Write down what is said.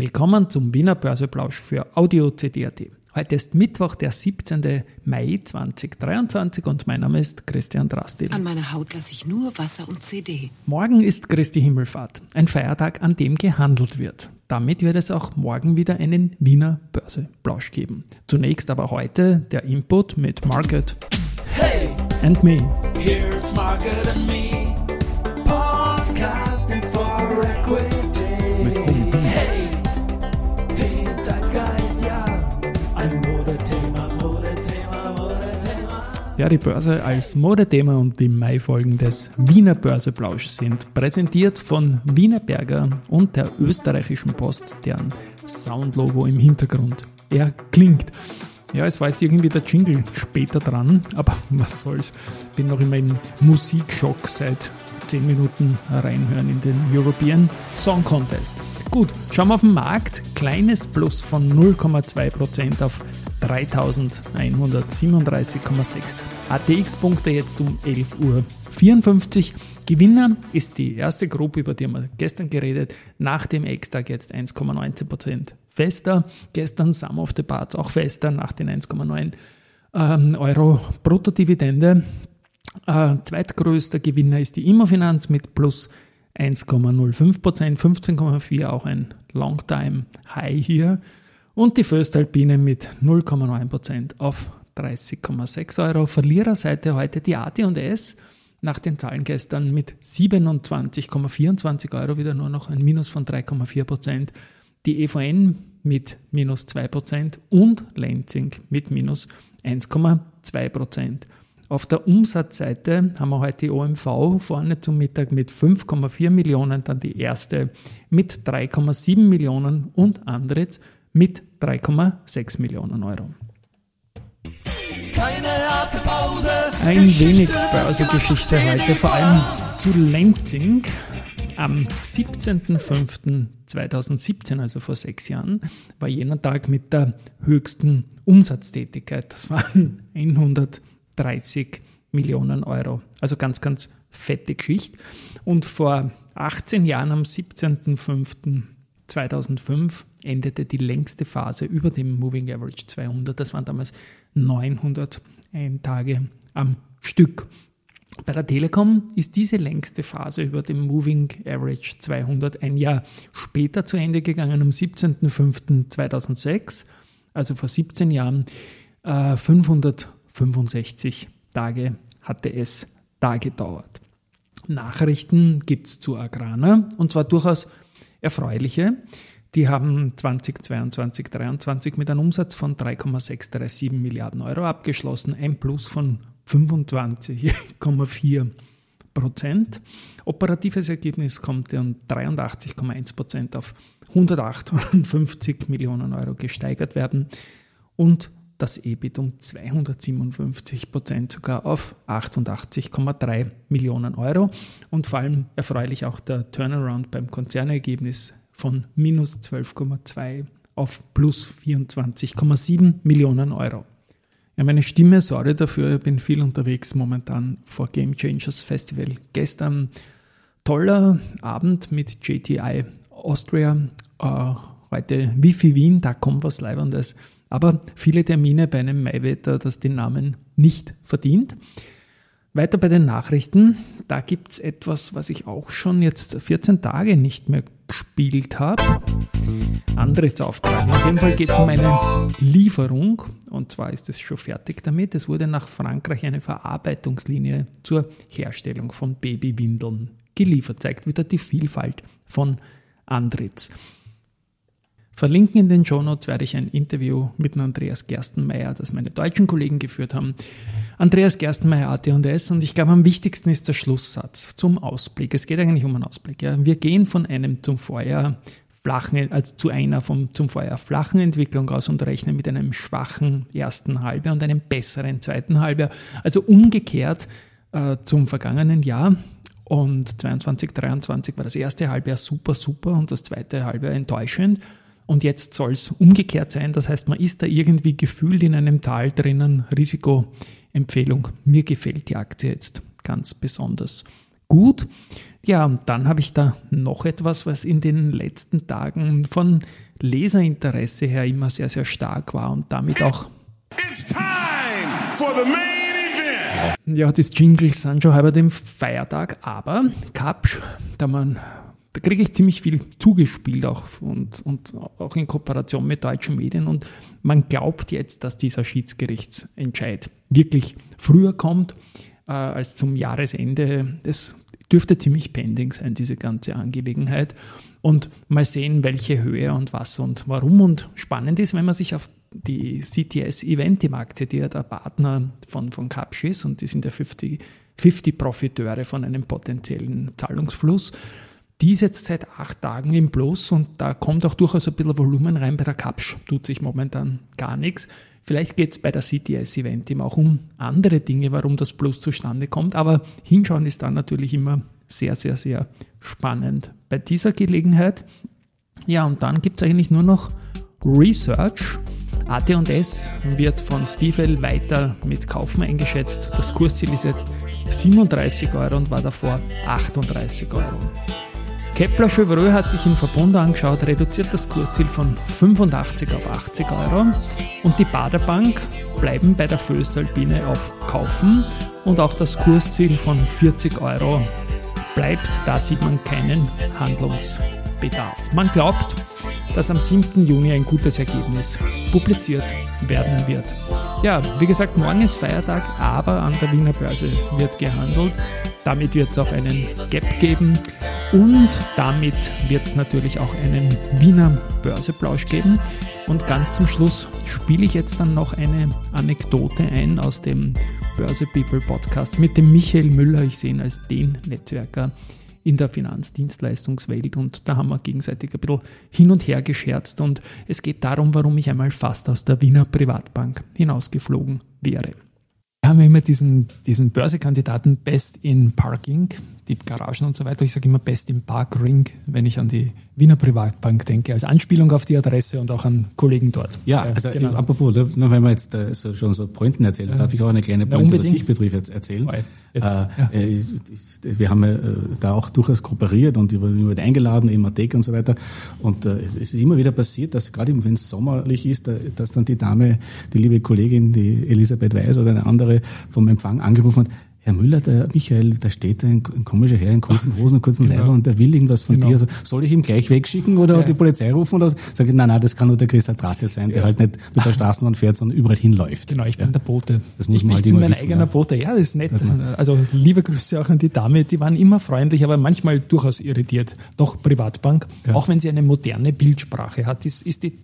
Willkommen zum Wiener Börseplausch für Audio CD.at. Heute ist Mittwoch, der 17. Mai 2023 und mein Name ist Christian Drastil. An meiner Haut lasse ich nur Wasser und CD. Morgen ist Christi Himmelfahrt, ein Feiertag, an dem gehandelt wird. Damit wird es auch morgen wieder einen Wiener Börseplausch geben. Zunächst aber heute der Input mit Market hey, and Me. Here's Market and Me. Podcasting for Equity. Ja, die Börse als Modethema und die Mai-Folgen des Wiener Börseplausch sind präsentiert von Wienerberger und der österreichischen Post, deren Soundlogo im Hintergrund er klingt. Ja, es war jetzt irgendwie der Jingle später dran, aber was soll's. Bin noch immer im Musikschock seit 10 Minuten reinhören in den European Song Contest. Gut, schauen wir auf den Markt. Kleines Plus von 0,2% auf 3137,6. ATX-Punkte jetzt um 11.54 Uhr. Gewinner ist die erste Gruppe, über die haben wir gestern geredet, nach dem Ex-Tag jetzt 1,19% fester. Gestern Sum of the Parts auch fester nach den 1,9 ähm, Euro Bruttodividende. Äh, zweitgrößter Gewinner ist die Immofinanz mit plus 1,05%, 15,4 auch ein Longtime High hier. Und die Föstalpine mit 0,9% auf 30,6 Euro. Verliererseite heute die AT&S nach den Zahlen gestern mit 27,24 Euro wieder nur noch ein Minus von 3,4%. Die EVN mit minus 2% und Lenzing mit minus 1,2%. Auf der Umsatzseite haben wir heute die OMV vorne zum Mittag mit 5,4 Millionen, dann die erste mit 3,7 Millionen und Andritz mit 3,6 Millionen Euro. Keine harte Pause. Ein wenig Börsegeschichte heute, vor allem zu Lenzing. Am 17.05.2017, also vor sechs Jahren, war jener Tag mit der höchsten Umsatztätigkeit. Das waren 130 Millionen Euro. Also ganz, ganz fette Geschichte. Und vor 18 Jahren, am 17.05.2005, endete die längste Phase über dem Moving Average 200. Das waren damals 901 Tage am Stück. Bei der Telekom ist diese längste Phase über dem Moving Average 200 ein Jahr später zu Ende gegangen, am 17.05.2006, also vor 17 Jahren. 565 äh, Tage hatte es da gedauert. Nachrichten gibt es zu Agrana und zwar durchaus erfreuliche. Die haben 2022, 2023 mit einem Umsatz von 3,637 Milliarden Euro abgeschlossen, ein Plus von 25,4 Prozent. Operatives Ergebnis kommt um 83,1 Prozent auf 158 Millionen Euro gesteigert werden und das EBIT um 257 Prozent sogar auf 88,3 Millionen Euro. Und vor allem erfreulich auch der Turnaround beim Konzernergebnis von minus 12,2 auf plus 24,7 Millionen Euro. Ja, meine Stimme, sorry dafür, ich bin viel unterwegs momentan vor Game Changers Festival. Gestern toller Abend mit JTI Austria, äh, heute Wifi Wien, da kommt was Leibendes. Aber viele Termine bei einem Maiwetter, das den Namen nicht verdient. Weiter bei den Nachrichten, da gibt es etwas, was ich auch schon jetzt 14 Tage nicht mehr gespielt habe. Antrittsauftrag. In dem Fall geht es um eine Lieferung und zwar ist es schon fertig damit. Es wurde nach Frankreich eine Verarbeitungslinie zur Herstellung von Babywindeln geliefert. Zeigt wieder die Vielfalt von Andritz. Verlinken in den Shownotes werde ich ein Interview mit Andreas Gerstenmeier, das meine deutschen Kollegen geführt haben. Andreas Gerstenmeier, AT&S und ich glaube am wichtigsten ist der Schlusssatz zum Ausblick. Es geht eigentlich um einen Ausblick. Ja. Wir gehen von einem zum Vorjahr flachen, also zu einer vom, zum Vorjahr flachen Entwicklung aus und rechnen mit einem schwachen ersten Halbjahr und einem besseren zweiten Halbjahr. Also umgekehrt äh, zum vergangenen Jahr. Und 22, 23 war das erste Halbjahr super, super und das zweite Halbjahr enttäuschend. Und jetzt soll es umgekehrt sein. Das heißt, man ist da irgendwie gefühlt in einem Tal drinnen. Risikoempfehlung. Mir gefällt die Aktie jetzt ganz besonders gut. Ja, und dann habe ich da noch etwas, was in den letzten Tagen von Leserinteresse her immer sehr, sehr stark war und damit auch. It's time for the main event. Ja, das Jingles sind schon halber dem Feiertag, aber Kapsch, da man da kriege ich ziemlich viel zugespielt auch und, und auch in Kooperation mit deutschen Medien und man glaubt jetzt, dass dieser Schiedsgerichtsentscheid wirklich früher kommt äh, als zum Jahresende. Das dürfte ziemlich pending sein, diese ganze Angelegenheit. Und mal sehen, welche Höhe und was und warum. Und spannend ist, wenn man sich auf die CTS Eventim Aktie, die ja der Partner von, von Capsch ist und die sind ja 50, 50 Profiteure von einem potenziellen Zahlungsfluss, die ist jetzt seit acht Tagen im Plus und da kommt auch durchaus ein bisschen Volumen rein. Bei der Capsch tut sich momentan gar nichts. Vielleicht geht es bei der CTS-Event eben auch um andere Dinge, warum das Plus zustande kommt. Aber hinschauen ist dann natürlich immer sehr, sehr, sehr spannend. Bei dieser Gelegenheit, ja, und dann gibt es eigentlich nur noch Research. AT&S wird von Stiefel weiter mit Kaufen eingeschätzt. Das Kursziel ist jetzt 37 Euro und war davor 38 Euro. Kepler Chevreux hat sich im Verbund angeschaut, reduziert das Kursziel von 85 auf 80 Euro und die Baderbank bleiben bei der Föstalpine auf Kaufen und auch das Kursziel von 40 Euro bleibt. Da sieht man keinen Handlungsbedarf. Man glaubt, dass am 7. Juni ein gutes Ergebnis publiziert werden wird. Ja, wie gesagt, morgen ist Feiertag, aber an der Wiener Börse wird gehandelt. Damit wird es auch einen Gap geben. Und damit wird es natürlich auch einen Wiener Börseplausch geben. Und ganz zum Schluss spiele ich jetzt dann noch eine Anekdote ein aus dem Börse People Podcast mit dem Michael Müller. Ich sehe ihn als den Netzwerker in der Finanzdienstleistungswelt und da haben wir gegenseitig ein bisschen hin und her gescherzt und es geht darum, warum ich einmal fast aus der Wiener Privatbank hinausgeflogen wäre. Wir haben immer diesen, diesen Börsekandidaten Best in Parking, die Garagen und so weiter. Ich sage immer Best im Parkring, wenn ich an die Wiener Privatbank denke, als Anspielung auf die Adresse und auch an Kollegen dort. Ja, also genau. apropos, wenn man jetzt äh, so, schon so Pointen erzählt, darf ich auch eine kleine Pointe, was dich betrifft, jetzt erzählen. Jetzt, äh, ja. äh, wir haben äh, da auch durchaus kooperiert und die wurden immer eingeladen, im Athek und so weiter. Und es ist immer wieder passiert, dass gerade wenn es sommerlich ist, dass dann die Dame, die liebe Kollegin, die Elisabeth Weiß oder eine andere vom Empfang angerufen hat, Herr Müller, der Michael, da steht ein, ein komischer Herr in kurzen Hosen und kurzen genau. Leibern und der will irgendwas von genau. dir. Also, soll ich ihm gleich wegschicken oder ja. die Polizei rufen? Oder sage ich, nein, nein, das kann nur der Christa Drastis sein, der ja. halt nicht mit der Straßenbahn fährt, sondern überall hinläuft. Genau, ich bin der Bote. Das muss man ich, halt ich bin mein wissen, eigener Bote. Ja, das ist nett. Also liebe Grüße auch an die Dame. Die waren immer freundlich, aber manchmal durchaus irritiert. Doch Privatbank, auch wenn sie eine moderne Bildsprache hat, ist, ist die